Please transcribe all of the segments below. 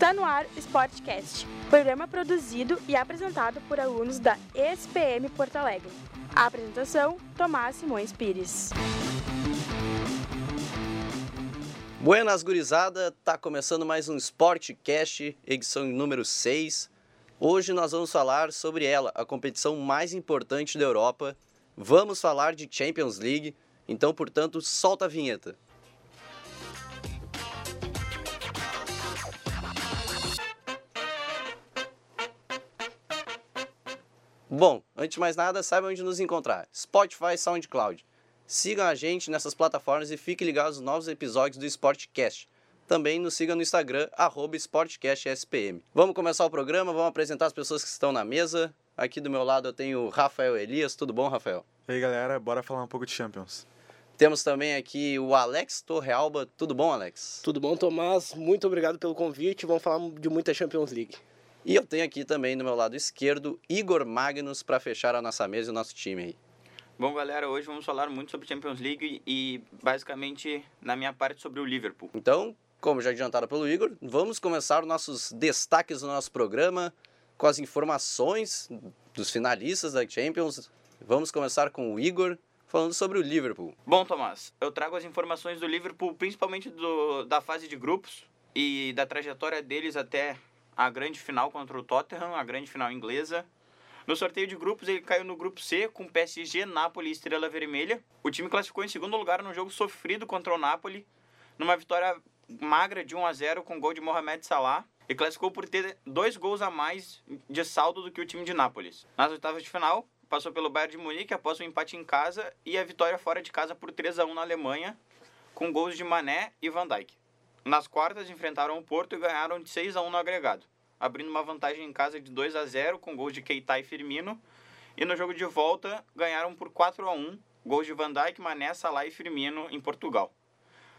Está no ar Sportcast, programa produzido e apresentado por alunos da ESPM Porto Alegre. A apresentação, Tomás Simões Pires. Buenas gurizada, tá começando mais um Sportcast, edição número 6. Hoje nós vamos falar sobre ela, a competição mais importante da Europa. Vamos falar de Champions League, então, portanto, solta a vinheta. Bom, antes de mais nada, saiba onde nos encontrar: Spotify, SoundCloud. Sigam a gente nessas plataformas e fiquem ligados aos novos episódios do Sportcast. Também nos sigam no Instagram, SportcastSPM. Vamos começar o programa, vamos apresentar as pessoas que estão na mesa. Aqui do meu lado eu tenho o Rafael Elias. Tudo bom, Rafael? E aí, galera, bora falar um pouco de Champions. Temos também aqui o Alex Torrealba. Tudo bom, Alex? Tudo bom, Tomás? Muito obrigado pelo convite. Vamos falar de muita Champions League. E eu tenho aqui também do meu lado esquerdo Igor Magnus para fechar a nossa mesa e o nosso time aí. Bom, galera, hoje vamos falar muito sobre Champions League e basicamente na minha parte sobre o Liverpool. Então, como já adiantado pelo Igor, vamos começar nossos destaques do nosso programa com as informações dos finalistas da Champions. Vamos começar com o Igor falando sobre o Liverpool. Bom, Tomás, eu trago as informações do Liverpool, principalmente do, da fase de grupos e da trajetória deles até a grande final contra o Tottenham, a grande final inglesa. No sorteio de grupos, ele caiu no grupo C com PSG, Napoli e Estrela Vermelha. O time classificou em segundo lugar no jogo sofrido contra o Napoli, numa vitória magra de 1 a 0 com gol de Mohamed Salah e classificou por ter dois gols a mais de saldo do que o time de Nápoles. Nas oitavas de final, passou pelo Bayern de Munique após um empate em casa e a vitória fora de casa por 3 a 1 na Alemanha, com gols de Mané e Van Dijk. Nas quartas, enfrentaram o Porto e ganharam de 6 a 1 no agregado, abrindo uma vantagem em casa de 2 a 0 com gols de Keita e Firmino. E no jogo de volta, ganharam por 4 a 1 gols de Van Dijk, Mané, Salah e Firmino em Portugal.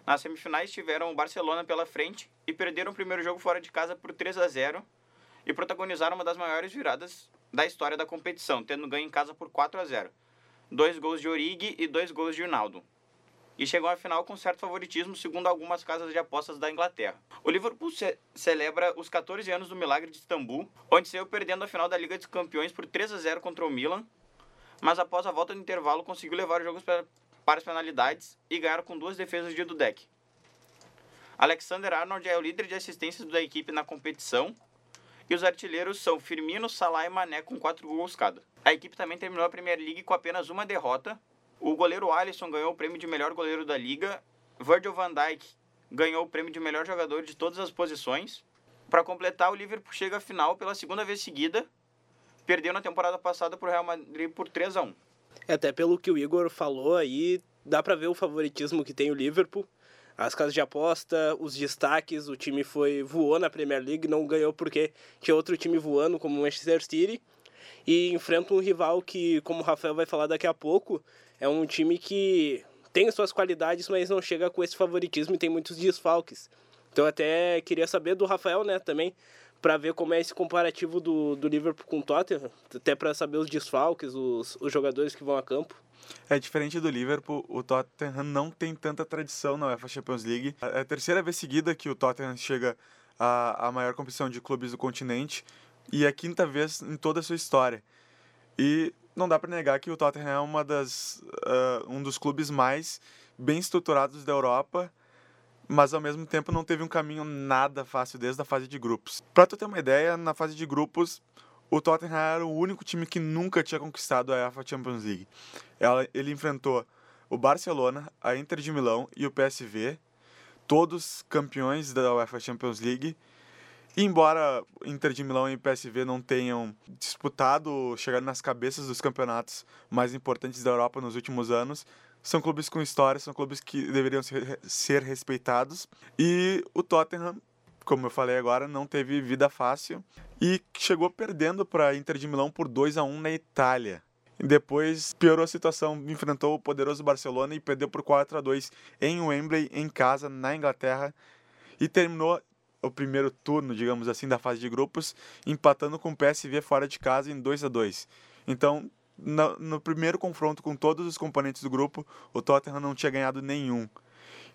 Nas semifinais tiveram o Barcelona pela frente e perderam o primeiro jogo fora de casa por 3 a 0 e protagonizaram uma das maiores viradas da história da competição, tendo ganho em casa por 4 a 0. Dois gols de Origi e dois gols de Ronaldo e chegou à final com certo favoritismo, segundo algumas casas de apostas da Inglaterra. O Liverpool ce celebra os 14 anos do milagre de Istambul, onde saiu perdendo a final da Liga dos Campeões por 3 a 0 contra o Milan, mas após a volta do intervalo conseguiu levar os jogos para, as penalidades e ganhar com duas defesas de Dudek. Alexander Arnold é o líder de assistências da equipe na competição e os artilheiros são Firmino, Salah e Mané com 4 gols cada. A equipe também terminou a Premier League com apenas uma derrota, o goleiro Alisson ganhou o prêmio de melhor goleiro da liga. Virgil van Dijk ganhou o prêmio de melhor jogador de todas as posições. Para completar, o Liverpool chega à final pela segunda vez seguida. Perdeu na temporada passada para o Real Madrid por 3 a 1 é, Até pelo que o Igor falou aí, dá para ver o favoritismo que tem o Liverpool. As casas de aposta, os destaques, o time foi voou na Premier League, não ganhou porque tinha outro time voando, como o Manchester City. E enfrenta um rival que, como o Rafael vai falar daqui a pouco, é um time que tem suas qualidades, mas não chega com esse favoritismo e tem muitos desfalques. Então até queria saber do Rafael, né, também, para ver como é esse comparativo do, do Liverpool com o Tottenham, até para saber os desfalques, os, os jogadores que vão a campo. É diferente do Liverpool, o Tottenham não tem tanta tradição na UEFA Champions League. É a terceira vez seguida que o Tottenham chega à, à maior competição de clubes do continente e é a quinta vez em toda a sua história. E não dá para negar que o Tottenham é uma das, uh, um dos clubes mais bem estruturados da Europa, mas ao mesmo tempo não teve um caminho nada fácil desde a fase de grupos. Para tu ter uma ideia, na fase de grupos, o Tottenham era o único time que nunca tinha conquistado a UEFA Champions League. Ela, ele enfrentou o Barcelona, a Inter de Milão e o PSV, todos campeões da UEFA Champions League, embora Inter de Milão e PSV não tenham disputado, chegado nas cabeças dos campeonatos mais importantes da Europa nos últimos anos, são clubes com história, são clubes que deveriam ser, ser respeitados. E o Tottenham, como eu falei agora, não teve vida fácil e chegou perdendo para Inter de Milão por 2 a 1 na Itália. Depois piorou a situação, enfrentou o poderoso Barcelona e perdeu por 4 a 2 em Wembley, em casa, na Inglaterra. E terminou o primeiro turno, digamos assim, da fase de grupos, empatando com o PSV fora de casa em 2 a 2 Então, no, no, primeiro confronto com todos os componentes do grupo, o Tottenham não tinha ganhado nenhum.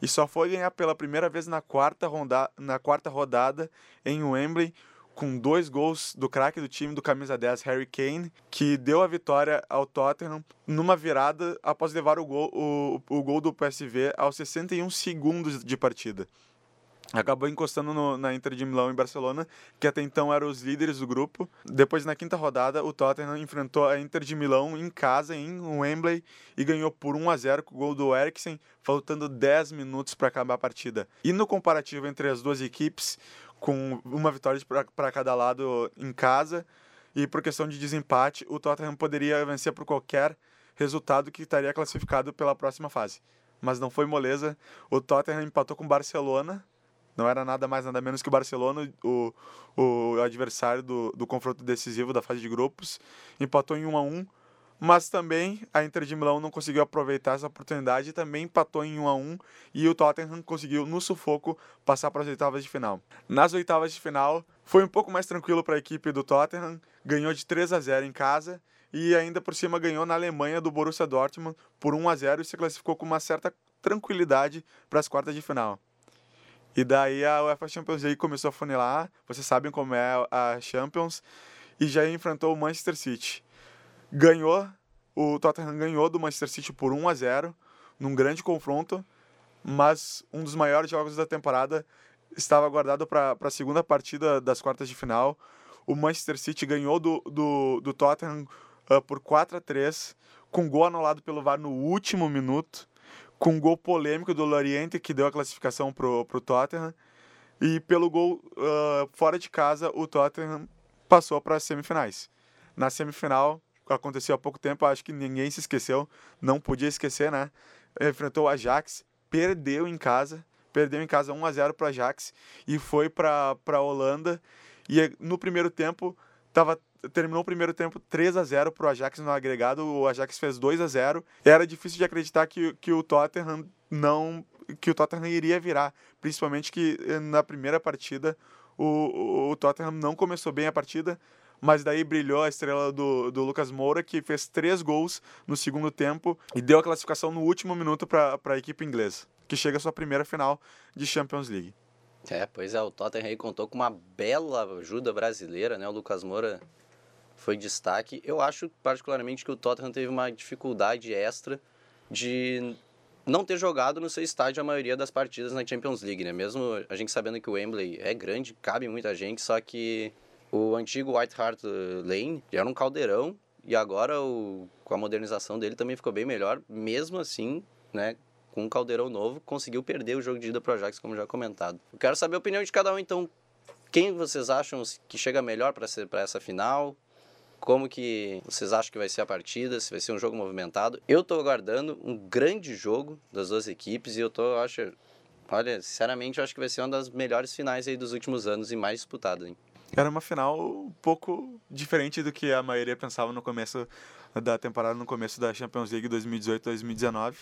e só foi ganhar pela primeira vez na quarta, ronda, na quarta rodada em Wembley com dois gols do craque do time do camisa 10, Harry Kane, que deu a vitória ao Tottenham numa virada após levar o gol, o, o gol do PSV aos 61 segundos de partida. Acabou encostando no, na Inter de Milão em Barcelona, que até então eram os líderes do grupo. Depois, na quinta rodada, o Tottenham enfrentou a Inter de Milão em casa, em Wembley, e ganhou por 1 a 0 com o gol do Eriksen, faltando 10 minutos para acabar a partida. E no comparativo entre as duas equipes, com uma vitória para cada lado em casa. E por questão de desempate, o Tottenham poderia vencer por qualquer resultado que estaria classificado pela próxima fase. Mas não foi moleza. O Tottenham empatou com o Barcelona. Não era nada mais, nada menos que o Barcelona, o, o adversário do, do confronto decisivo da fase de grupos. Empatou em 1 a 1 mas também a Inter de Milão não conseguiu aproveitar essa oportunidade e também empatou em 1 a 1 e o Tottenham conseguiu no sufoco passar para as oitavas de final. Nas oitavas de final foi um pouco mais tranquilo para a equipe do Tottenham, ganhou de 3 a 0 em casa e ainda por cima ganhou na Alemanha do Borussia Dortmund por 1 a 0 e se classificou com uma certa tranquilidade para as quartas de final. E daí a UEFA Champions League começou a funilar, vocês sabem como é a Champions, e já enfrentou o Manchester City ganhou, o Tottenham ganhou do Manchester City por 1 a 0 num grande confronto, mas um dos maiores jogos da temporada estava guardado para a segunda partida das quartas de final. O Manchester City ganhou do, do, do Tottenham uh, por 4 a 3 com gol anulado pelo VAR no último minuto, com um gol polêmico do Loriente, que deu a classificação para o Tottenham, e pelo gol uh, fora de casa, o Tottenham passou para as semifinais. Na semifinal, aconteceu há pouco tempo, acho que ninguém se esqueceu, não podia esquecer, né? Enfrentou o Ajax, perdeu em casa, perdeu em casa 1 a 0 para o Ajax e foi para a Holanda. E no primeiro tempo, tava, terminou o primeiro tempo 3 a 0 para o Ajax no agregado, o Ajax fez 2 a 0 Era difícil de acreditar que, que o Tottenham não que o Tottenham iria virar, principalmente que eh, na primeira partida o, o, o Tottenham não começou bem a partida, mas daí brilhou a estrela do, do Lucas Moura, que fez três gols no segundo tempo e deu a classificação no último minuto para a equipe inglesa, que chega à sua primeira final de Champions League. É, pois é, o Tottenham aí contou com uma bela ajuda brasileira, né? O Lucas Moura foi destaque. Eu acho particularmente que o Tottenham teve uma dificuldade extra de não ter jogado no seu estádio a maioria das partidas na Champions League, né? Mesmo a gente sabendo que o Wembley é grande, cabe muita gente, só que o antigo White Hart Lane era um caldeirão e agora o, com a modernização dele também ficou bem melhor. Mesmo assim, né, com um caldeirão novo, conseguiu perder o jogo de ida pro Ajax, como já comentado. Eu quero saber a opinião de cada um, então. Quem vocês acham que chega melhor para essa final? Como que vocês acham que vai ser a partida? Se vai ser um jogo movimentado? Eu estou aguardando um grande jogo das duas equipes e eu tô, acho, olha, sinceramente, eu acho que vai ser uma das melhores finais aí dos últimos anos e mais disputada, hein? era uma final um pouco diferente do que a maioria pensava no começo da temporada, no começo da Champions League 2018-2019.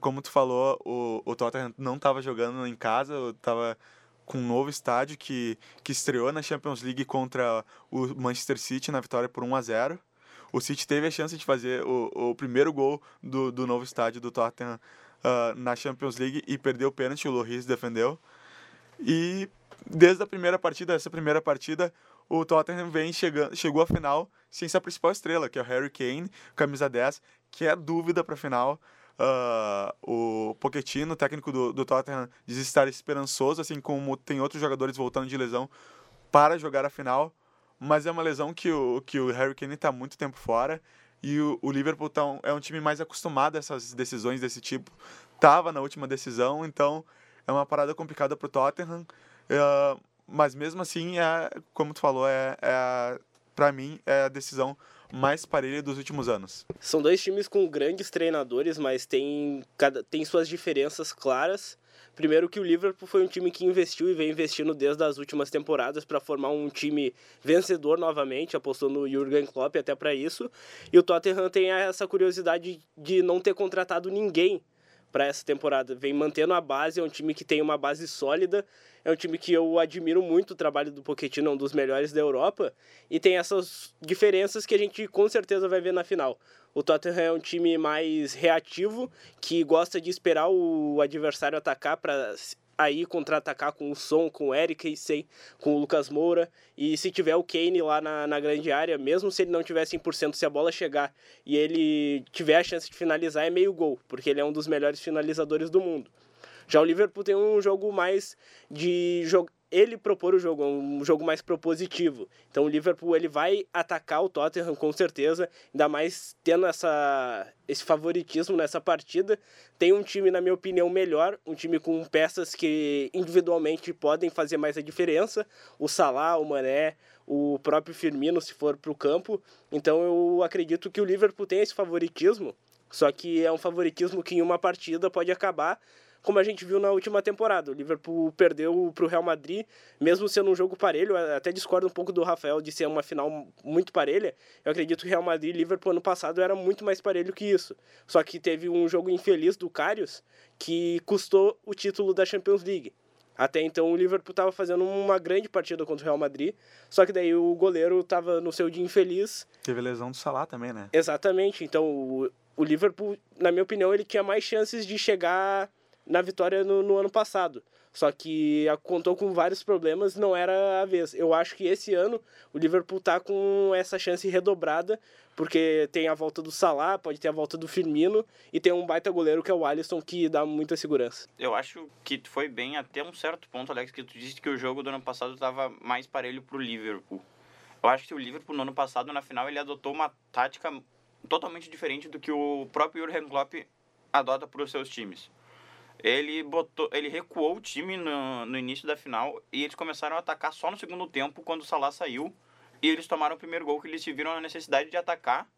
Como tu falou, o, o Tottenham não estava jogando em casa, estava com um novo estádio que, que estreou na Champions League contra o Manchester City na vitória por 1 a 0 o City teve a chance de fazer o, o primeiro gol do, do novo estádio do Tottenham uh, na Champions League e perdeu o pênalti, o Loris defendeu. E desde a primeira partida, essa primeira partida, o Tottenham vem chegando, chegou à final sem sua principal estrela, que é o Harry Kane, camisa 10, que é dúvida para a final. Uh, o Pochettino, técnico do, do Tottenham, diz estar esperançoso, assim como tem outros jogadores voltando de lesão para jogar a final, mas é uma lesão que o, que o Harry Kane está muito tempo fora e o, o Liverpool tá um, é um time mais acostumado a essas decisões desse tipo. Tava na última decisão, então é uma parada complicada para o Tottenham. Uh, mas mesmo assim, é, como tu falou, é, é para mim é a decisão mais parelha dos últimos anos. São dois times com grandes treinadores, mas tem, cada, tem suas diferenças claras. Primeiro que o Liverpool foi um time que investiu e vem investindo desde as últimas temporadas para formar um time vencedor novamente, apostou no Jurgen Klopp até para isso. E o Tottenham tem essa curiosidade de não ter contratado ninguém para essa temporada. Vem mantendo a base, é um time que tem uma base sólida, é um time que eu admiro muito o trabalho do Pochettino, é um dos melhores da Europa, e tem essas diferenças que a gente com certeza vai ver na final. O Tottenham é um time mais reativo, que gosta de esperar o adversário atacar para aí contra-atacar com o Son, com o Eriksen, com o Lucas Moura. E se tiver o Kane lá na, na grande área, mesmo se ele não tiver 100%, se a bola chegar e ele tiver a chance de finalizar, é meio gol, porque ele é um dos melhores finalizadores do mundo. Já o Liverpool tem um jogo mais de jogo ele propor o jogo, um jogo mais propositivo. Então o Liverpool ele vai atacar o Tottenham com certeza, ainda mais tendo essa, esse favoritismo nessa partida. Tem um time, na minha opinião, melhor, um time com peças que individualmente podem fazer mais a diferença. O Salah, o Mané, o próprio Firmino, se for para o campo. Então eu acredito que o Liverpool tem esse favoritismo, só que é um favoritismo que em uma partida pode acabar como a gente viu na última temporada. O Liverpool perdeu para o Real Madrid, mesmo sendo um jogo parelho. Até discordo um pouco do Rafael de ser uma final muito parelha. Eu acredito que o Real Madrid e Liverpool ano passado era muito mais parelho que isso. Só que teve um jogo infeliz do Karius que custou o título da Champions League. Até então o Liverpool estava fazendo uma grande partida contra o Real Madrid, só que daí o goleiro estava no seu dia infeliz. Teve lesão do Salah também, né? Exatamente. Então o, Liverpool, na minha opinião, ele tinha mais chances de chegar na vitória no, no, ano passado. Só que contou com vários problemas, não era a vez. Eu acho que esse ano o Liverpool tá com essa chance redobrada, porque tem a volta do Salah, pode ter a volta do Firmino e tem um baita goleiro que é o Alisson que dá muita segurança. Eu acho que foi bem até um certo ponto, Alex, que tu disse que o jogo do ano passado estava mais parelho pro Liverpool. Eu acho que o Liverpool no ano passado na final ele adotou uma tática totalmente diferente do que o próprio Jurgen Klopp adota para os seus times ele botou, ele recuou o time no, no início da final e eles começaram a atacar só no segundo tempo quando o Salah saiu e eles tomaram o primeiro gol que eles se viram a necessidade de atacar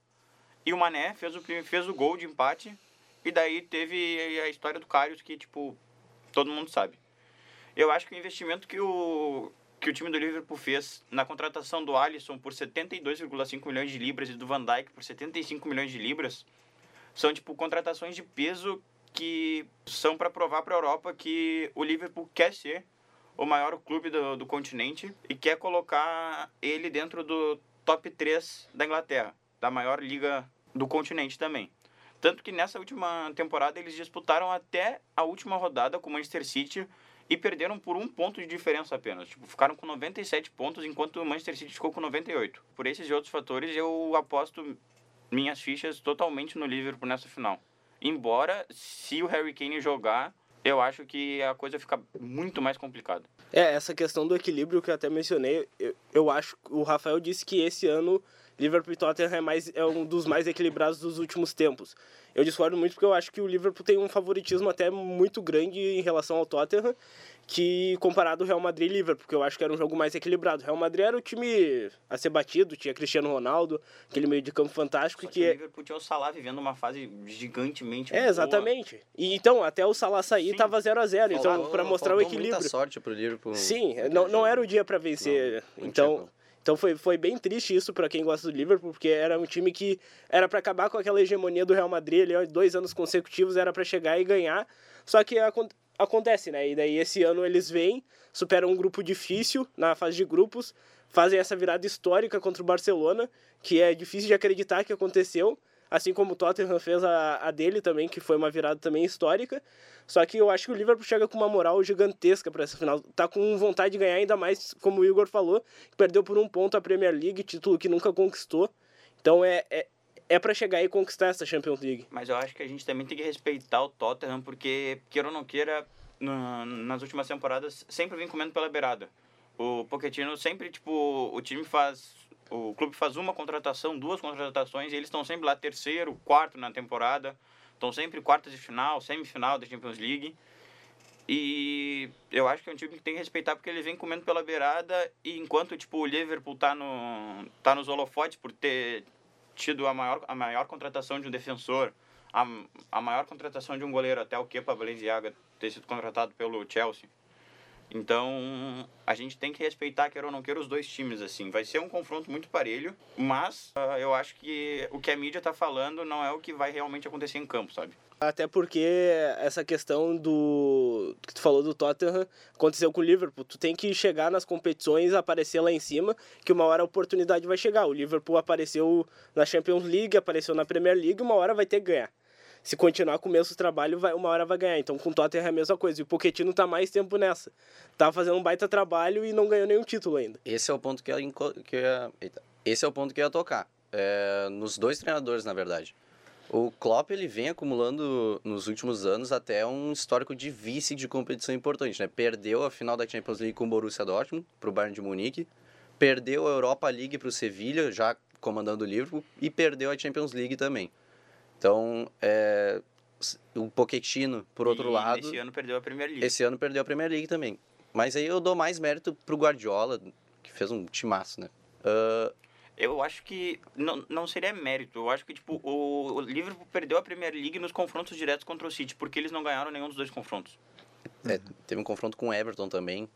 e o Mané fez o fez o gol de empate e daí teve a história do Karius que tipo todo mundo sabe. Eu acho que o investimento que o que o time do Liverpool fez na contratação do Alisson por 72,5 milhões de libras e do Van Dijk por 75 milhões de libras são tipo contratações de peso que são para provar para a Europa que o Liverpool quer ser o maior clube do, do continente e quer colocar ele dentro do top 3 da Inglaterra, da maior liga do continente também. Tanto que nessa última temporada eles disputaram até a última rodada com o Manchester City e perderam por um ponto de diferença apenas. Tipo, ficaram com 97 pontos enquanto o Manchester City ficou com 98. Por esses e outros fatores, eu aposto minhas fichas totalmente no Liverpool nessa final. Embora, se o Harry Kane jogar, eu acho que a coisa fica muito mais complicada. É, essa questão do equilíbrio que eu até mencionei, eu, eu acho o Rafael disse que esse ano Liverpool e Tottenham é, mais, é um dos mais equilibrados dos últimos tempos. Eu discordo muito porque eu acho que o Liverpool tem um favoritismo até muito grande em relação ao Tottenham que comparado ao Real Madrid e Liverpool, porque eu acho que era um jogo mais equilibrado. O Real Madrid era o time a ser batido, tinha Cristiano Ronaldo, aquele meio de campo fantástico. Só que, que o Liverpool tinha o Salah vivendo uma fase gigantemente É, exatamente. Boa. E então, até o Salah sair, Sim. tava 0 a 0 então para mostrar o equilíbrio. muita sorte pro Liverpool. Sim, não, não era o dia para vencer. Não, então, então foi, foi bem triste isso para quem gosta do Liverpool, porque era um time que era para acabar com aquela hegemonia do Real Madrid, ali, dois anos consecutivos era para chegar e ganhar. Só que acontece, né? E daí esse ano eles vêm, superam um grupo difícil na fase de grupos, fazem essa virada histórica contra o Barcelona, que é difícil de acreditar que aconteceu, assim como o Tottenham fez a, a dele também, que foi uma virada também histórica. Só que eu acho que o Liverpool chega com uma moral gigantesca para essa final. Tá com vontade de ganhar ainda mais, como o Igor falou, perdeu por um ponto a Premier League, título que nunca conquistou. Então é, é, é para chegar e conquistar essa Champions League. Mas eu acho que a gente também tem que respeitar o Tottenham, porque, queira ou não queira, no, nas últimas temporadas sempre vem comendo pela beirada. O Pochettino sempre, tipo, o time faz. O clube faz uma contratação, duas contratações, e eles estão sempre lá terceiro, quarto na temporada. Estão sempre quartas de final, semifinal da Champions League. E eu acho que é um time que tem que respeitar porque ele vem comendo pela beirada e enquanto tipo o Liverpool tá no tá nos holofotes por ter tido a maior, a maior contratação de um defensor, a, a maior contratação de um goleiro, até o Kepa Balenciaga ter sido contratado pelo Chelsea. Então, a gente tem que respeitar, quer ou não queira, os dois times, assim. Vai ser um confronto muito parelho, mas uh, eu acho que o que a mídia tá falando não é o que vai realmente acontecer em campo, sabe? Até porque essa questão do que tu falou do Tottenham aconteceu com o Liverpool. Tu tem que chegar nas competições, aparecer lá em cima, que uma hora a oportunidade vai chegar. O Liverpool apareceu na Champions League, apareceu na Premier League, uma hora vai ter que ganhar se continuar com o mesmo trabalho, vai, uma hora vai ganhar. Então com o Tottenham é a mesma coisa. E o Pochettino tá mais tempo nessa. Tá fazendo um baita trabalho e não ganhou nenhum título ainda. Esse é o ponto que eu ia, que eu ia, esse é o ponto que ia tocar. É, nos dois treinadores, na verdade. O Klopp ele vem acumulando nos últimos anos até um histórico de vice de competição importante, né? Perdeu a final da Champions League com o Borussia Dortmund para o Bayern de Munique, perdeu a Europa League para o Sevilla, já comandando o Liverpool, e perdeu a Champions League também. Então, é, o Pochettino, por outro e lado... esse ano perdeu a Premier League. Esse ano perdeu a Premier League também. Mas aí eu dou mais mérito pro Guardiola, que fez um timaço, né? Uh, eu acho que não, não seria mérito. Eu acho que tipo, o, o Liverpool perdeu a Premier League nos confrontos diretos contra o City, porque eles não ganharam nenhum dos dois confrontos. É, teve um confronto com o Everton também.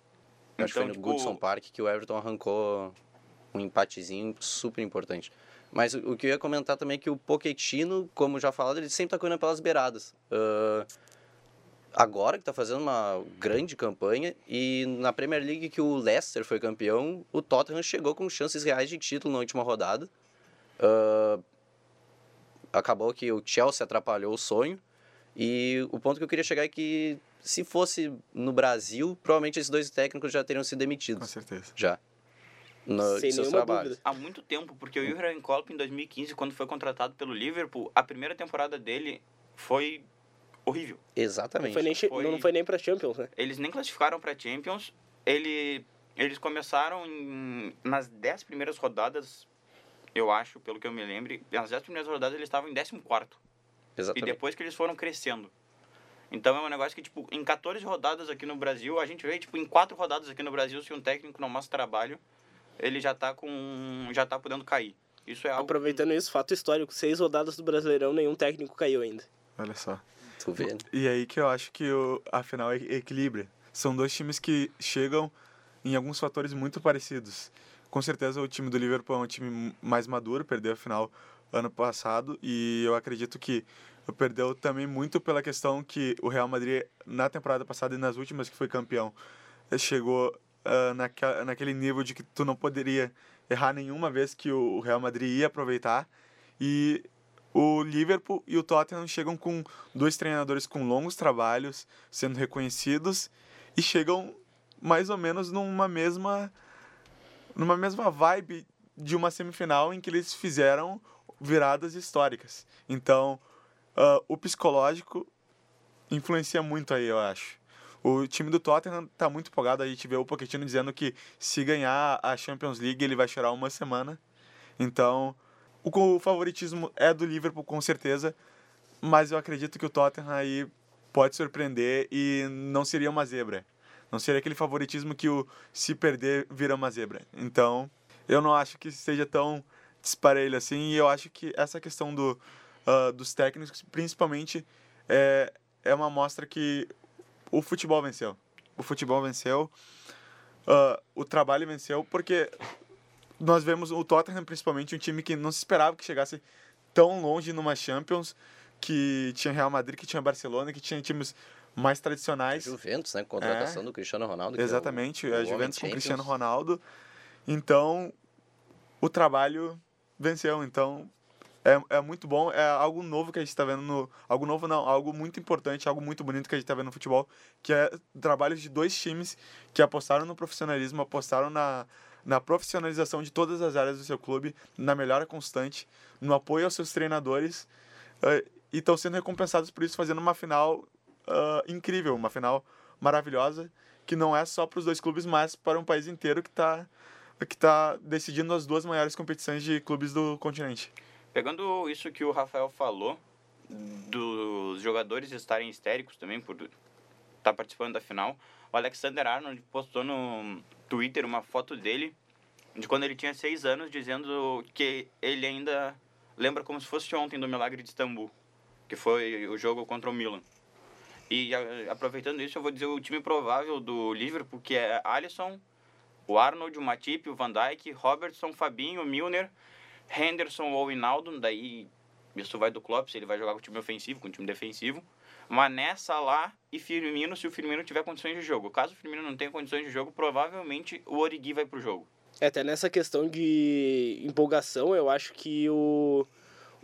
Então, acho que foi no tipo, Goodson Park que o Everton arrancou um empatezinho super importante. Mas o, o que eu ia comentar também é que o Pochettino, como já falado, ele sempre tá correndo pelas beiradas. Uh, agora que tá fazendo uma grande campanha e na Premier League que o Leicester foi campeão, o Tottenham chegou com chances reais de título na última rodada. Uh, acabou que o Chelsea atrapalhou o sonho. E o ponto que eu queria chegar é que se fosse no Brasil, provavelmente esses dois técnicos já teriam sido demitidos. Com certeza. Já. No, Sem seus trabalhos. dúvida. Há muito tempo, porque o Jurgen Klopp em 2015, quando foi contratado pelo Liverpool, a primeira temporada dele foi horrível. Não Exatamente. foi nem, Foi- não foi nem pra Champions, né? Eles nem classificaram para Champions. Ele, eles começaram em, nas 10 primeiras rodadas, eu acho, pelo que eu me lembro. Nas 10 primeiras rodadas eles estavam em 14 E Exatamente. depois que eles foram crescendo. Então é um negócio que, tipo, em 14 rodadas aqui no Brasil, a gente vê, tipo, em 4 rodadas aqui no Brasil, se um técnico não mostra trabalho, ele já tá com. já tá podendo cair. Isso é algo. Aproveitando isso, fato histórico, seis rodadas do Brasileirão, nenhum técnico caiu ainda. Olha só. Vê, né? E aí que eu acho que o, a final é equilibra. São dois times que chegam em alguns fatores muito parecidos. Com certeza o time do Liverpool é um time mais maduro, perdeu a final ano passado e eu acredito que perdeu também muito pela questão que o Real Madrid na temporada passada e nas últimas que foi campeão chegou ah, naquela, naquele nível de que tu não poderia errar nenhuma vez que o Real Madrid ia aproveitar e o Liverpool e o Tottenham chegam com dois treinadores com longos trabalhos, sendo reconhecidos e chegam mais ou menos numa mesma numa mesma vibe de uma semifinal em que eles fizeram viradas históricas. Então, ah, o psicológico influencia muito aí, eu acho. O time do Tottenham tá muito empolgado. A gente vê o Pochettino dizendo que se ganhar a Champions League ele vai chorar uma semana. Então, o favoritismo é do Liverpool com certeza, mas eu acredito que o Tottenham aí pode surpreender e não seria uma zebra. Não seria aquele favoritismo que o se perder vira uma zebra. Então, eu não acho que seja tão disparelho assim e eu acho que essa questão do, ah, dos técnicos, principalmente, é, é uma mostra que o futebol venceu. O futebol venceu, ah, o trabalho venceu, porque nós vemos o Tottenham, principalmente, um time que não se esperava que chegasse tão longe numa Champions, que tinha Real Madrid, que tinha Barcelona, que tinha times mais tradicionais. Juventus, né? Contratação do Cristiano Ronaldo. que é o- Exatamente, o a Juventus com Champions. Cristiano Ronaldo. Então, o trabalho venceu. Então, é, é muito bom. É algo novo que a gente está vendo no. Algo novo não, algo muito importante, algo muito bonito que a gente está vendo no futebol, que é o trabalho de dois times que apostaram no profissionalismo, apostaram na, na profissionalização de todas as áreas do seu clube, na melhora constante, no apoio aos seus treinadores. eh, e estão sendo recompensados por isso, fazendo uma final ah, incrível, uma final maravilhosa, que não é só para os dois clubes, mas para um país inteiro que está que tá decidindo as duas maiores competições de clubes do continente. Pegando isso que o Rafael falou, dos jogadores estarem histéricos também por estar participando da final, o Alexander Arnold postou no Twitter uma foto dele de quando ele tinha seis anos, dizendo que ele ainda lembra como se fosse ontem do Milagre de Istambul, que foi o jogo contra o Milan. E aproveitando isso, eu vou dizer o time provável do Liverpool, que é Alisson, o Arnold, o Matip, o Van Dijk, Robertson, Fabinho, Milner, Henderson ou Hinaldo, daí isso vai do Klopp, se ele vai jogar com o time ofensivo, com o time defensivo. Mané, Salah e Firmino, se o Firmino tiver condições de jogo. Caso o Firmino não tenha condições de jogo, provavelmente o Origi vai pro jogo. É, Até nessa questão de empolgação, eu acho que o,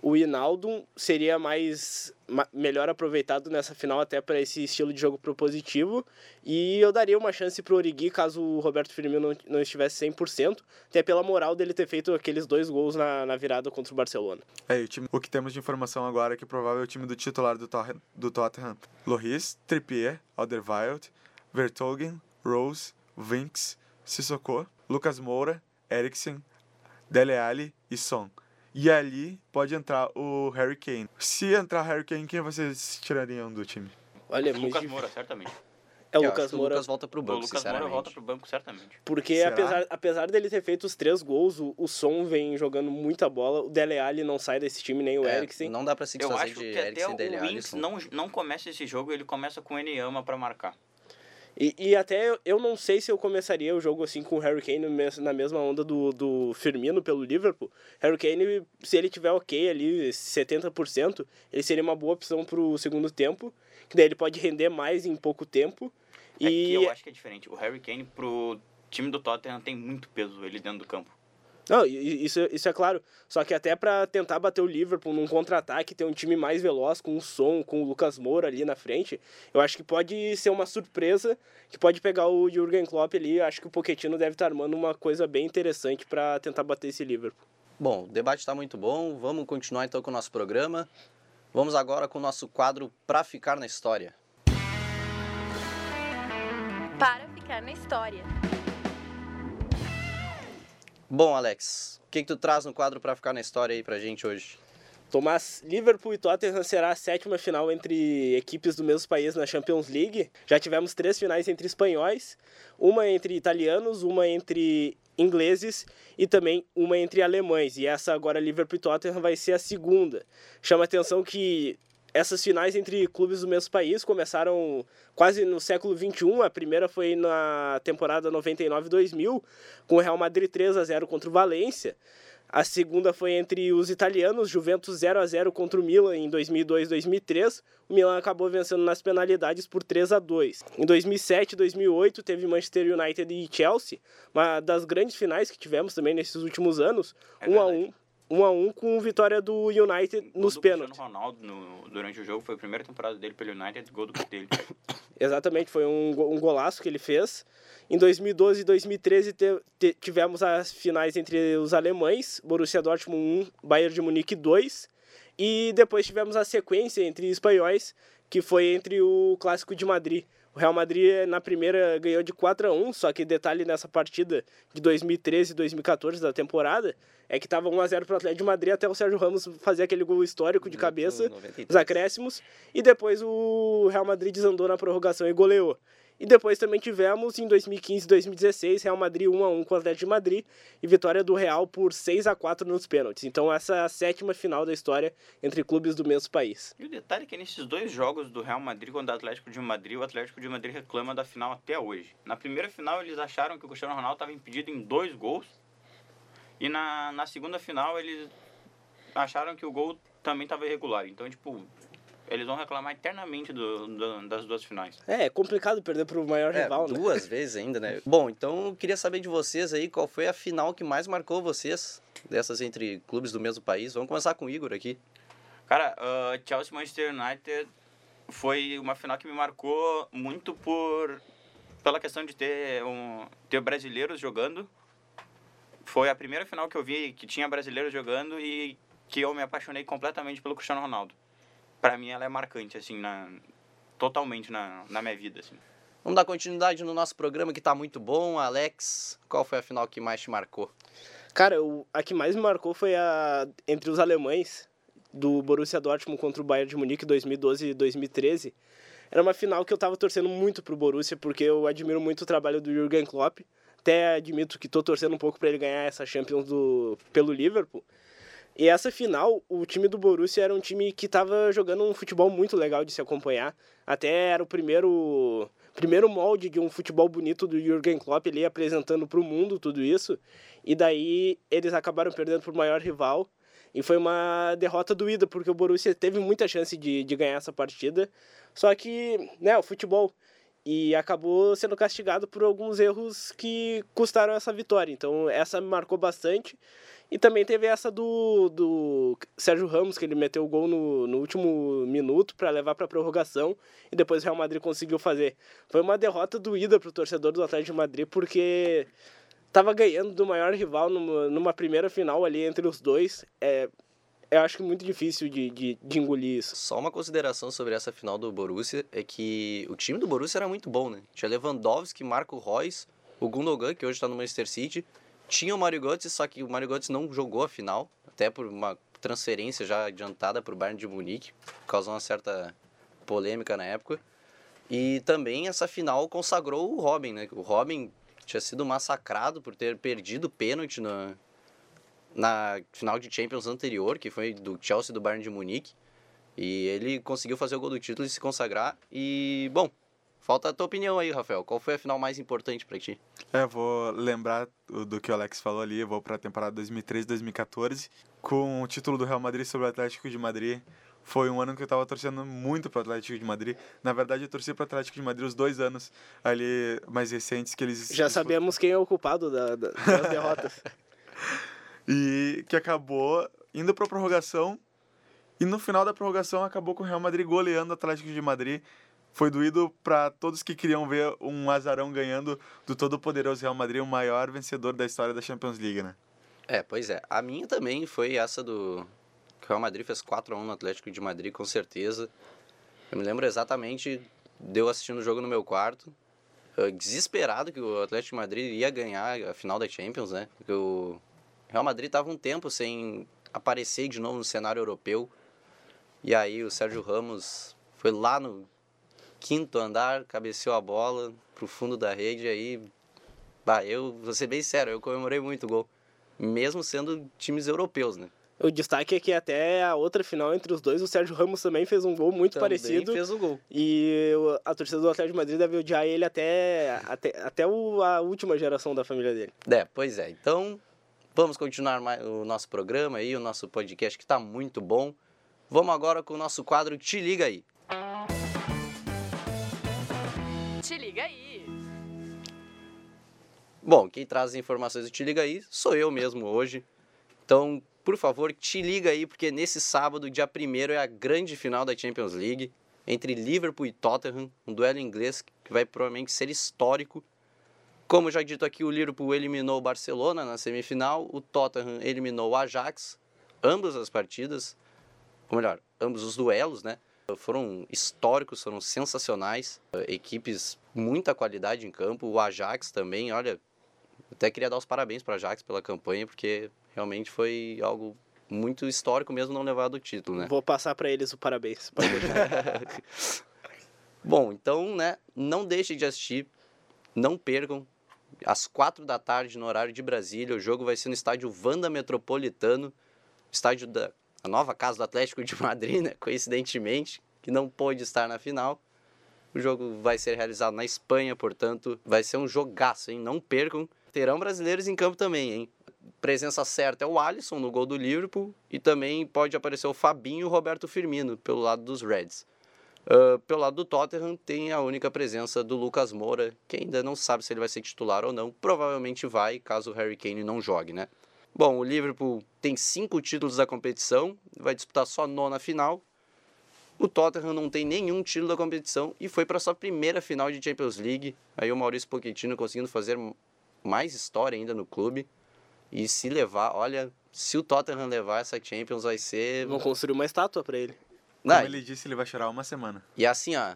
o Hinaldo seria mais ma- melhor aproveitado nessa final até para esse estilo de jogo propositivo. E eu daria uma chance pro Origi caso o Roberto Firmino não, não estivesse 100%, até pela moral dele ter feito aqueles dois gols na, na virada contra o Barcelona. É, o, time, o que temos de informação agora é que provável é o time do titular do, do Tottenham. Loris, Trippier, Alderweireld, Vertonghen, Rose, Vinks, Sissoko, Lucas Moura, Eriksen, Dele Alli e Son. E ali pode entrar o Harry Kane. Se entrar Harry Kane, quem vocês tirariam do time? Olha, é muito Lucas difícil. Moura, certamente. É o Eu Lucas acho que o Moura. Lucas volta pro O banco, Lucas Moura sinceramente. volta pro banco, certamente. Porque Será? apesar, apesar dele ter feito os três gols, o, o Son vem jogando muita bola. O Dele Alli não sai desse time, nem o É, Eriksen. não dá pra se Eu desfazer acho de que até Eriksen, o Dele Alli, Winks Son. não, não começa esse jogo, ele começa com o Eniyama pra marcar. E, e até eu- não sei se eu começaria o jogo assim com o Harry Kane na mesma onda do, do Firmino pelo Liverpool. Harry Kane, se ele tiver ok ali, 70%, ele seria uma boa opção pro segundo tempo, que daí ele pode render mais em pouco tempo. É que E eu acho que é diferente. O Harry Kane pro time do Tottenham tem muito peso ele dentro do campo. Não, isso, isso é claro. Só que até pra tentar bater o Liverpool num contra-ataque, ter um time mais veloz, com o Som, com o Lucas Moura ali na frente, eu acho que pode ser uma surpresa, que pode pegar o Jurgen Klopp ali. Eu acho que o Pochettino deve estar armando uma coisa bem interessante pra tentar bater esse Liverpool. Bom, o debate está muito bom. Vamos continuar então com o nosso programa. Vamos agora com o nosso quadro Pra Ficar na História. Para ficar na história. Bom, Alex, o que, que tu traz no quadro Pra Ficar na História aí pra gente hoje? Tomás, Liverpool e Tottenham será a sétima final entre equipes do mesmo país na Champions League. Já tivemos três finais entre espanhóis, uma entre italianos, uma entre ingleses e também uma entre alemães. E essa agora Liverpool e Tottenham vai ser a segunda. Chama atenção que essas finais entre clubes do mesmo país começaram quase no século XXI. A primeira foi na temporada 99-2000, com o Real Madrid 3 a 0 contra o Valência. A segunda foi entre os italianos, Juventus 0 a 0 contra o Milan em 2002-2003. O Milan acabou vencendo nas penalidades por 3 a 2. Em 2007 e 2008 teve Manchester United e Chelsea, uma das grandes finais que tivemos também nesses últimos anos, É 1 a verdade. 1, 1 a 1 com vitória do United nos do pênaltis. Cristiano Ronaldo no- durante o jogo foi a primeira temporada dele pelo United, gol do dele. Exatamente, foi um, um golaço que ele fez. Em 2012 e 2013 te- te- tivemos as finais entre os alemães, Borussia Dortmund 1, Bayern de Munique 2. E depois tivemos a sequência entre espanhóis, que foi entre o Clássico de Madrid. O Real Madrid na primeira ganhou de 4 a 1, só que detalhe nessa partida de 2013 e 2014 da temporada é que estava 1 a 0 para o Atlético de Madrid até o Sérgio Ramos fazer aquele gol histórico de cabeça no 93. os acréscimos, e depois o Real Madrid desandou na prorrogação e goleou. E depois também tivemos em 2015 e 2016 Real Madrid 1 a 1 com o Atlético de Madrid e vitória do Real por 6 a 4 nos pênaltis. Então essa é a sétima final da história entre clubes do mesmo país. E o detalhe é que nesses dois jogos do Real Madrid contra o Atlético de Madrid, o Atlético de Madrid reclama da final até hoje. Na primeira final, eles acharam que o Cristiano Ronaldo estava impedido em dois gols. E na, na segunda final, eles acharam que o gol também estava irregular. Então, tipo, eles vão reclamar eternamente do, do- das duas finais. É, é complicado perder pro maior É, rival, né? duas vezes ainda, né? Bom, então eu queria saber de vocês aí qual foi a final que mais marcou vocês dessas entre clubes do mesmo país. Vamos começar com o Igor aqui. Cara, uh, Chelsea Manchester United foi uma final que me marcou muito por pela questão de ter um ter brasileiros jogando. Foi a primeira final que eu vi que tinha brasileiros jogando e que eu me apaixonei completamente pelo Cristiano Ronaldo. Pra mim ela é marcante assim na totalmente na, na minha vida assim. Vamos dar continuidade no nosso programa que tá muito bom. Alex, qual foi a final que mais te marcou? Cara, o, a que mais me marcou foi a entre os alemães do Borussia Dortmund contra o Bayern de Munique 2012 e 2013. Era uma final que eu tava torcendo muito pro Borussia porque eu admiro muito o trabalho do Jürgen Klopp. Até admito que tô torcendo um pouco para ele ganhar essa Champions do pelo Liverpool. E essa final, o time do Borussia era um time que estava jogando um futebol muito legal de se acompanhar. Até era o primeiro primeiro molde de um futebol bonito do Jürgen Klopp ali apresentando para o mundo tudo isso. E daí eles acabaram perdendo para o maior rival. E foi uma derrota doída, porque o Borussia teve muita chance de, de ganhar essa partida. Só que, né, o futebol. E acabou sendo castigado por alguns erros que custaram essa vitória. Então, essa me marcou bastante. E também teve essa do, do Sérgio Ramos, que ele meteu o gol no, no último minuto para levar para prorrogação e depois o Real Madrid conseguiu fazer. Foi uma derrota doída para o torcedor do Atlético de Madrid, porque estava ganhando do maior rival numa, numa, primeira final ali entre os dois. É, eu acho que muito difícil de, de, de, engolir isso. Só uma consideração sobre essa final do Borussia é que o time do Borussia era muito bom, né? Tinha Lewandowski, Marco Reus, o Gundogan, que hoje está no Manchester City, tinha o Mario Götze, só que o Mario Götze não jogou a final, até por uma transferência já adiantada para o Bayern de Munique, causou uma certa polêmica na época. E também essa final consagrou o Robin, né? O Robin tinha sido massacrado por ter perdido pênalti na, na final de Champions anterior, que foi do Chelsea do Bayern de Munique. E ele conseguiu fazer o gol do título e se consagrar. E, bom, Falta a tua opinião aí, Rafael. Qual foi a final mais importante para ti? É, vou lembrar do que o Alex falou ali. Eu vou para a temporada 2013-2014 com o título do Real Madrid sobre o Atlético de Madrid. Foi um ano que eu estava torcendo muito para o Atlético de Madrid. Na verdade, eu torci para o Atlético de Madrid os dois anos ali mais recentes que eles. Já sabemos quem é o culpado da, da, das derrotas. E que acabou indo para a prorrogação. E no final da prorrogação acabou com o Real Madrid goleando o Atlético de Madrid foi doído para todos que queriam ver um azarão ganhando do todo-poderoso Real Madrid, o maior vencedor da história da Champions League, né? É, pois é. A minha também foi essa do. Que o Real Madrid fez 4 a 1 no Atlético de Madrid, com certeza. Eu me lembro exatamente de eu assistindo o jogo no meu quarto, desesperado que o Atlético de Madrid ia ganhar a final da Champions, né? Porque o Real Madrid estava um tempo sem aparecer de novo no cenário europeu. E aí o Sérgio Ramos foi lá no quinto andar, cabeceou a bola pro fundo da rede, aí, bah, eu, vou ser bem sério, eu comemorei muito o gol, mesmo sendo times europeus, né? O destaque é que até a outra final entre os dois, o Sérgio Ramos também fez um gol muito também parecido. fez o gol. E a torcida do Atlético de Madrid deve odiar ele até, até, até o, a última geração da família dele. É, pois é. Então, vamos continuar mais, o nosso programa aí, o nosso podcast que está muito bom. Vamos agora com o nosso quadro Te Liga Aí. Te liga aí. Bom, quem traz as informações do Te Liga Aí sou eu mesmo hoje. Então, por favor, te liga aí, porque nesse sábado, dia 1 é a grande final da Champions League entre Liverpool e Tottenham, um duelo inglês que vai provavelmente ser histórico. Como já dito aqui, o Liverpool eliminou o Barcelona na semifinal, o Tottenham eliminou o Ajax, ambas as partidas, ou melhor, ambos os duelos, né? foram históricos, foram sensacionais. Equipes muita qualidade em campo. O Ajax também, olha, até queria dar os parabéns para o Ajax pela campanha, porque realmente foi algo muito histórico mesmo não levar do título, né? Vou passar para eles o parabéns. Bom, então, né, não deixe de assistir, não percam. Às quatro da tarde, no horário de Brasília, o jogo vai ser no estádio Vanda Metropolitano, estádio da a nova casa do Atlético de Madrid, né, coincidentemente, que não pôde estar na final. O jogo vai ser realizado na Espanha, portanto, vai ser um jogaço, hein? Não percam. Terão brasileiros em campo também, hein? Presença certa é o Alisson no gol do Liverpool e também pode aparecer o Fabinho e o Roberto Firmino pelo lado dos Reds. Uh, pelo lado do Tottenham tem a única presença do Lucas Moura, que ainda não sabe se ele vai ser titular ou não. Provavelmente vai, caso o Harry Kane não jogue, né? Bom, o Liverpool tem cinco títulos da competição, vai disputar só a nona final. O Tottenham não tem nenhum título da competição e foi para sua primeira final de Champions League. Aí o Maurício Pochettino conseguindo fazer mais história ainda no clube. E se levar, olha, se o Tottenham levar essa Champions vai ser. Vão construir uma estátua para ele. Como ele disse, ele vai chorar uma semana. E assim, ó.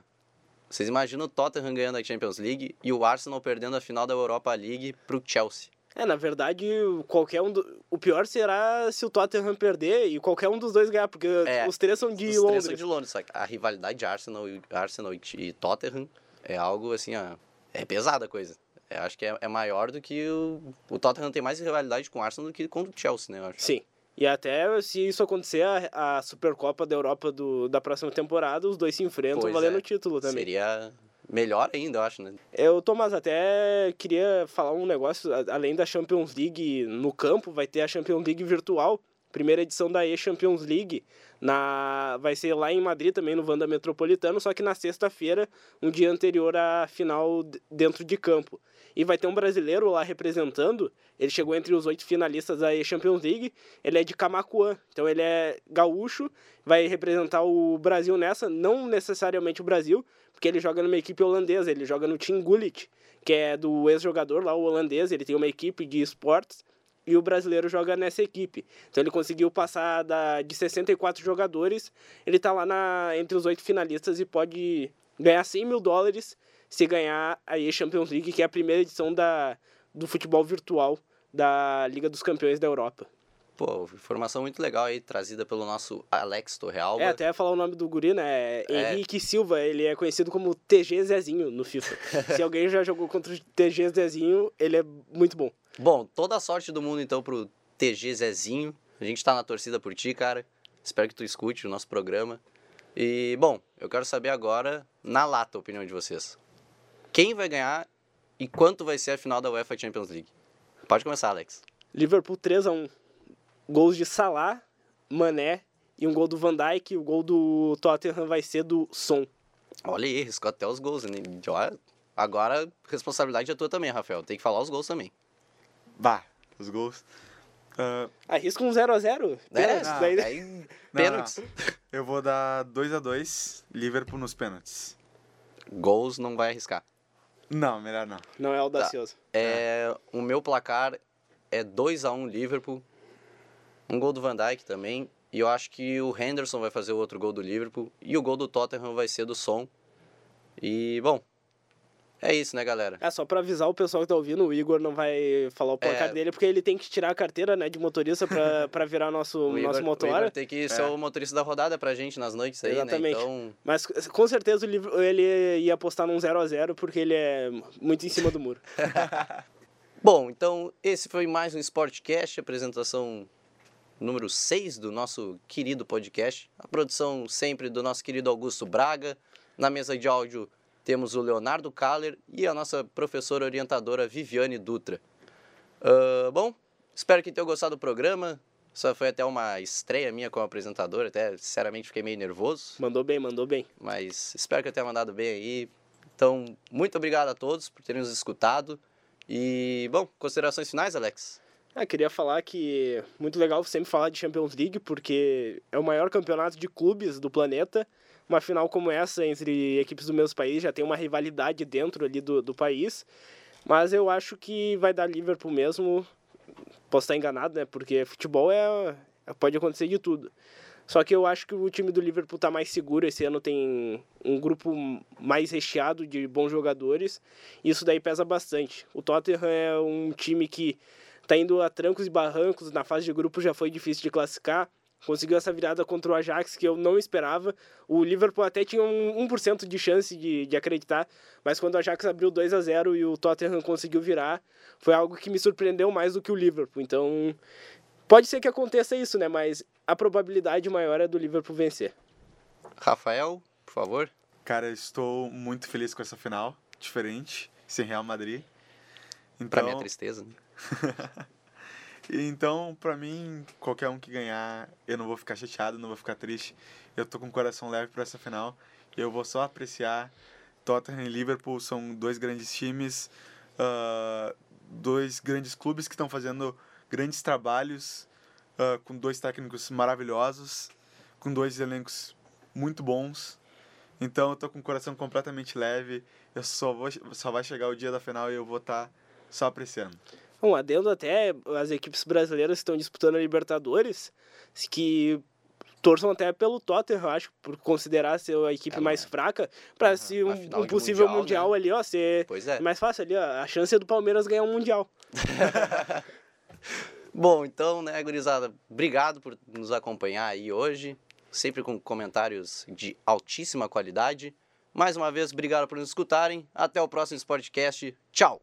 Vocês imaginam o Tottenham ganhando a Champions League e o Arsenal perdendo a final da Europa League pro Chelsea. É, na verdade, qualquer um do... o pior será se o Tottenham perder e qualquer um dos dois ganhar, porque é, os três são de os Londres. Três são de Londres, só que a rivalidade de Arsenal, Arsenal e Tottenham é algo assim, ó, é pesada a coisa. Eu acho que é, é maior do que o o Tottenham tem mais rivalidade com o Arsenal do que com o Chelsea, né, eu acho. Sim. E até se isso acontecer, a, a Supercopa da Europa do, da próxima temporada, os dois se enfrentam Pois valendo é. o título também. Seria melhor ainda, eu acho, né? Eu, Tomás, até queria falar um negócio, além da Champions League no campo, vai ter a Champions League virtual, primeira edição da E-Champions League, na, vai ser lá em Madrid também, no Wanda Metropolitano, só que na sexta-feira, um dia anterior à final dentro de campo. E vai ter um brasileiro lá representando, ele chegou entre os oito finalistas da E-Champions League, ele é de Camacuã, então ele é gaúcho, vai representar o Brasil nessa, não necessariamente o Brasil, porque ele joga numa equipe holandesa, ele joga no Team Gullit, que é do ex-jogador lá, o holandês, ele tem uma equipe de esportes, e o brasileiro joga nessa equipe. Então ele conseguiu passar da, de 64 jogadores, ele tá lá na, entre os oito finalistas e pode ganhar 100 mil dólares se ganhar a E-Champions League, que é a primeira edição da, do futebol virtual da Liga dos Campeões da Europa. Pô, informação muito legal aí, trazida pelo nosso Alex Torrealba. É, até falar o nome do guri, né? É. Henrique Silva, ele é conhecido como TG Zezinho no FIFA. Se alguém já jogou contra o TG Zezinho, ele é muito bom. Bom, toda a sorte do mundo então pro TG Zezinho. A gente tá na torcida por ti, cara. Espero que tu escute o nosso programa. E, bom, eu quero saber agora, na lata, a opinião de vocês. Quem vai ganhar e quanto vai ser a final da UEFA Champions League? Pode começar, Alex. Liverpool 3 a 1 Gols de Salah, Mané e um gol do Van Dijk. O gol do Tottenham vai ser do Son. Olha aí, riscou até os gols. Né? Agora, responsabilidade é tua também, Rafael. Tem que falar os gols também. Bah, os gols. Ah, Arrisca um 0x0. É, daí... aí, não, pênaltis. não. Eu vou dar 2 a 2 Liverpool nos pênaltis. Gols não vai arriscar. Não, melhor não. Não é audacioso. É, O meu placar é 2x1 Liverpool. Um gol do Van Dijk também. E eu acho que o Henderson vai fazer o outro gol do Liverpool. E o gol do Tottenham vai ser do Son. E, bom, é isso, né, galera? É, só pra avisar o pessoal que tá ouvindo, o Igor não vai falar o placar É. dele, porque ele tem que tirar a carteira né, de motorista pra, pra virar nosso, O Igor, nosso o motor. Igor tem que ser É. o motorista da rodada pra gente nas noites aí, Exatamente. né? Então, Mas com certeza o livro, ele ia apostar num 0x0 porque ele é muito em cima do muro. Bom, então esse foi mais um Sportcast, apresentação número 6 do nosso querido podcast. A produção sempre do nosso querido Augusto Braga. Na mesa de áudio temos o Leonardo Kaller e a nossa professora orientadora Viviane Dutra. Ah, bom, espero que tenham gostado do programa. Essa foi até uma estreia minha como apresentador, até sinceramente fiquei meio nervoso, Mandou bem, mandou bem. mas espero que eu tenha mandado bem aí. Então, muito obrigado a todos por terem nos escutado. E, bom, considerações finais, Alex? Ah, queria falar que muito legal sempre falar de Champions League, porque é o maior campeonato de clubes do planeta. Uma final como essa entre equipes do mesmo país já tem uma rivalidade dentro ali do, do país. Mas eu acho que vai dar Liverpool mesmo. Posso estar enganado, né? Porque futebol é, pode acontecer de tudo. Só que eu acho que o time do Liverpool tá mais seguro. Esse ano tem um grupo mais recheado de bons jogadores. Isso daí pesa bastante. O Tottenham é um time que tá indo a trancos e barrancos. Na fase de grupo já foi difícil de classificar. Conseguiu essa virada contra o Ajax que eu não esperava. O Liverpool até tinha um 1% de chance de, de acreditar, mas quando o Ajax abriu 2 a 0 e o Tottenham conseguiu virar, foi algo que me surpreendeu mais do que o Liverpool. Então, pode ser que aconteça isso, né? Mas a probabilidade maior é do Liverpool vencer. Rafael, por favor. Cara, eu estou muito feliz com essa final, diferente, sem Real Madrid. Então, Pra minha tristeza. né? então, pra mim, qualquer um que ganhar, eu não vou ficar chateado, não vou ficar triste. Eu tô com o coração leve pra essa final. Eu vou só apreciar. Tottenham e Liverpool são dois grandes times, ah, dois grandes clubes que estão fazendo grandes trabalhos, ah, com dois técnicos maravilhosos, com dois elencos muito bons. Então, eu tô com o coração completamente leve. Eu só vou, só vai chegar o dia da final e eu vou estar só apreciando. Um adendo até as equipes brasileiras que estão disputando a Libertadores, que torçam até pelo Tottenham, eu acho, por considerar ser a equipe É, mais fraca, para Aham. se um, um possível Mundial, mundial, né? ali, ó, ser é. mais fácil ali, ó, a chance é do Palmeiras ganhar um mundial. Bom, então, né, gurizada, obrigado por nos acompanhar aí hoje, sempre com comentários de altíssima qualidade. Mais uma vez, obrigado por nos escutarem. Até o próximo Sportcast. Tchau!